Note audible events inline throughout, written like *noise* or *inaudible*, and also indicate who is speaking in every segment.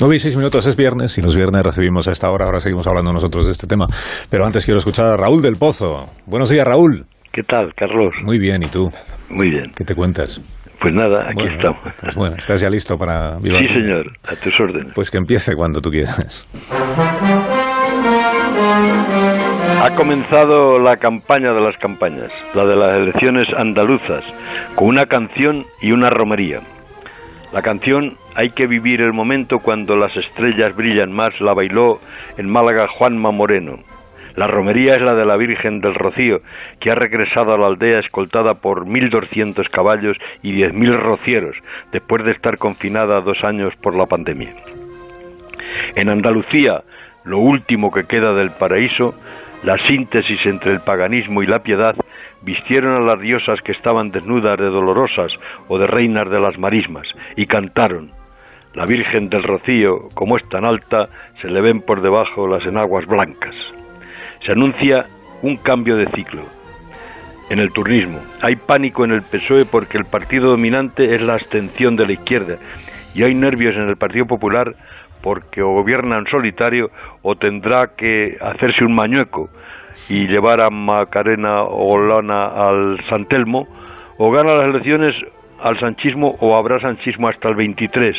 Speaker 1: 9 y 6 minutos es viernes y los viernes recibimos a esta hora. Ahora seguimos hablando nosotros de este tema. Pero antes quiero escuchar a Raúl del Pozo. Buenos días, Raúl.
Speaker 2: ¿Qué tal, Carlos?
Speaker 1: Muy bien, ¿y tú?
Speaker 2: Muy bien.
Speaker 1: ¿Qué te cuentas?
Speaker 2: Pues nada, aquí
Speaker 1: Bueno,
Speaker 2: estamos. *laughs*
Speaker 1: bueno, ¿estás ya listo para
Speaker 2: Sí, señor, a tus órdenes.
Speaker 1: Pues que empiece cuando tú quieras.
Speaker 2: Ha comenzado la campaña de las campañas, la de las elecciones andaluzas, con una canción y una romería. La canción Hay que vivir el momento cuando las estrellas brillan más la bailó en Málaga Juanma Moreno. La romería es la de la Virgen del Rocío, que ha regresado a la aldea escoltada por 1.200 caballos y 10.000 rocieros, después de estar confinada dos años por la pandemia. En Andalucía, lo último que queda del paraíso, la síntesis entre el paganismo y la piedad, vistieron a las diosas que estaban desnudas de dolorosas o de reinas de las marismas, y cantaron. La Virgen del Rocío, como es tan alta, se le ven por debajo las enaguas blancas. Se anuncia un cambio de ciclo. En el turnismo, hay pánico en el PSOE porque el partido dominante es la abstención de la izquierda y hay nervios en el Partido Popular porque o gobierna en solitario o tendrá que hacerse un mañueco y llevar a Macarena Olona al San Telmo o gana las elecciones al sanchismo o habrá sanchismo hasta el 23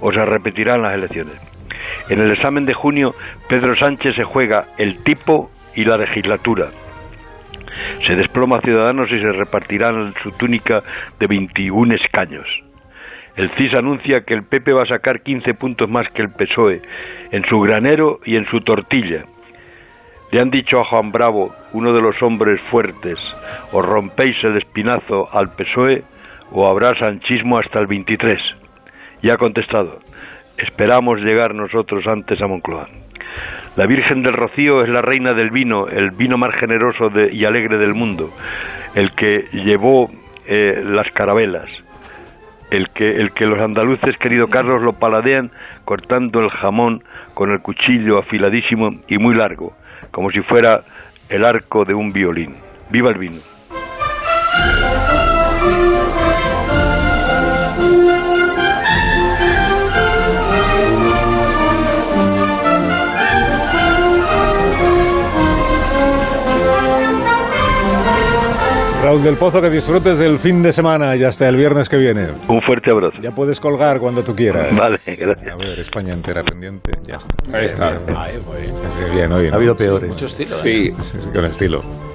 Speaker 2: o se repetirán las elecciones. En el examen de junio, Pedro Sánchez se juega el tipo y la legislatura. Se desploma Ciudadanos y se repartirán su túnica de 21 escaños. El CIS anuncia que el PP va a sacar 15 puntos más que el PSOE en su granero y en su tortilla. Le han dicho a Juan Bravo, uno de los hombres fuertes, o rompéis el espinazo al PSOE o habrá sanchismo hasta el 23. Y ha contestado, esperamos llegar nosotros antes a Moncloa. La Virgen del Rocío es la reina del vino, el vino más generoso y alegre del mundo, el que llevó eh, las carabelas, el que, el que los andaluces, querido Carlos, lo paladean cortando el jamón con el cuchillo afiladísimo y muy largo, como si fuera el arco de un violín. ¡Viva el vino!
Speaker 1: Raúl del Pozo, que disfrutes del fin de semana y hasta el viernes que viene.
Speaker 2: Un fuerte abrazo.
Speaker 1: Ya puedes colgar cuando tú quieras.
Speaker 2: Vale, gracias.
Speaker 1: A ver, España entera pendiente, ya está.
Speaker 3: Ahí está.
Speaker 1: Bien, bien.
Speaker 3: Ahí, muy bien.
Speaker 1: Sí, sí, bien.
Speaker 4: Ha habido peores.
Speaker 3: Mucho estilo. ¿eh? Sí.
Speaker 1: Sí, sí, con estilo.